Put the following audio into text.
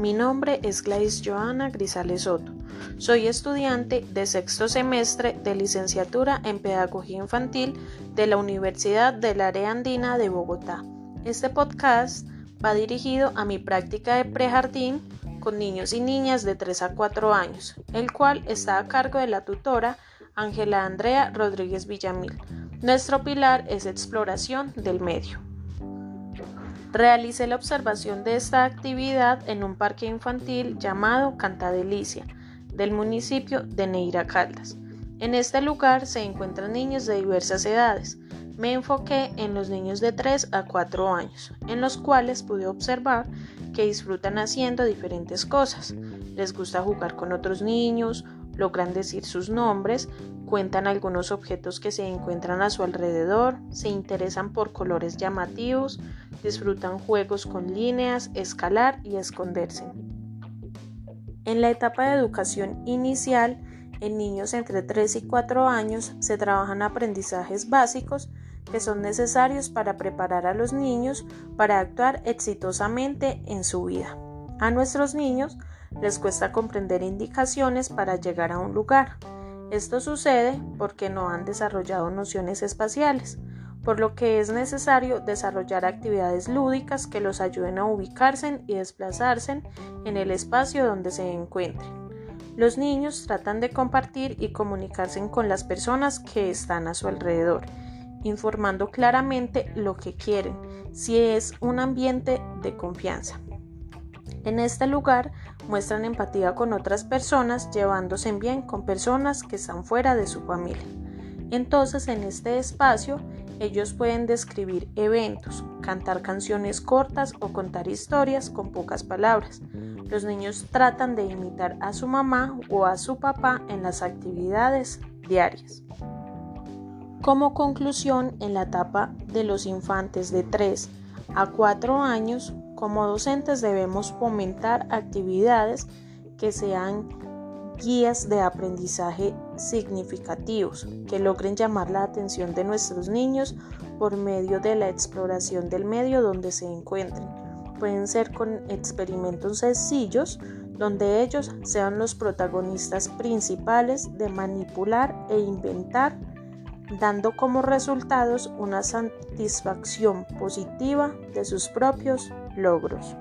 Mi nombre es Gladys Joana Grisales Soto. Soy estudiante de sexto semestre de licenciatura en Pedagogía Infantil de la Universidad del Área Andina de Bogotá. Este podcast va dirigido a mi práctica de prejardín con niños y niñas de 3 a 4 años, el cual está a cargo de la tutora Ángela Andrea Rodríguez Villamil. Nuestro pilar es exploración del medio. Realicé la observación de esta actividad en un parque infantil llamado Cantadelicia, del municipio de Neira Caldas. En este lugar se encuentran niños de diversas edades. Me enfoqué en los niños de 3 a 4 años, en los cuales pude observar que disfrutan haciendo diferentes cosas. Les gusta jugar con otros niños, logran decir sus nombres, cuentan algunos objetos que se encuentran a su alrededor, se interesan por colores llamativos, disfrutan juegos con líneas, escalar y esconderse. En la etapa de educación inicial, en niños entre 3 y 4 años se trabajan aprendizajes básicos que son necesarios para preparar a los niños para actuar exitosamente en su vida. A nuestros niños les cuesta comprender indicaciones para llegar a un lugar. Esto sucede porque no han desarrollado nociones espaciales, por lo que es necesario desarrollar actividades lúdicas que los ayuden a ubicarse y desplazarse en el espacio donde se encuentren. Los niños tratan de compartir y comunicarse con las personas que están a su alrededor, informando claramente lo que quieren, si es un ambiente de confianza. En este lugar muestran empatía con otras personas, llevándose bien con personas que están fuera de su familia. Entonces, en este espacio, ellos pueden describir eventos, cantar canciones cortas o contar historias con pocas palabras. Los niños tratan de imitar a su mamá o a su papá en las actividades diarias. Como conclusión, en la etapa de los infantes de 3 a 4 años, como docentes debemos fomentar actividades que sean guías de aprendizaje significativos, que logren llamar la atención de nuestros niños por medio de la exploración del medio donde se encuentren. Pueden ser con experimentos sencillos donde ellos sean los protagonistas principales de manipular e inventar, dando como resultados una satisfacción positiva de sus propios logros.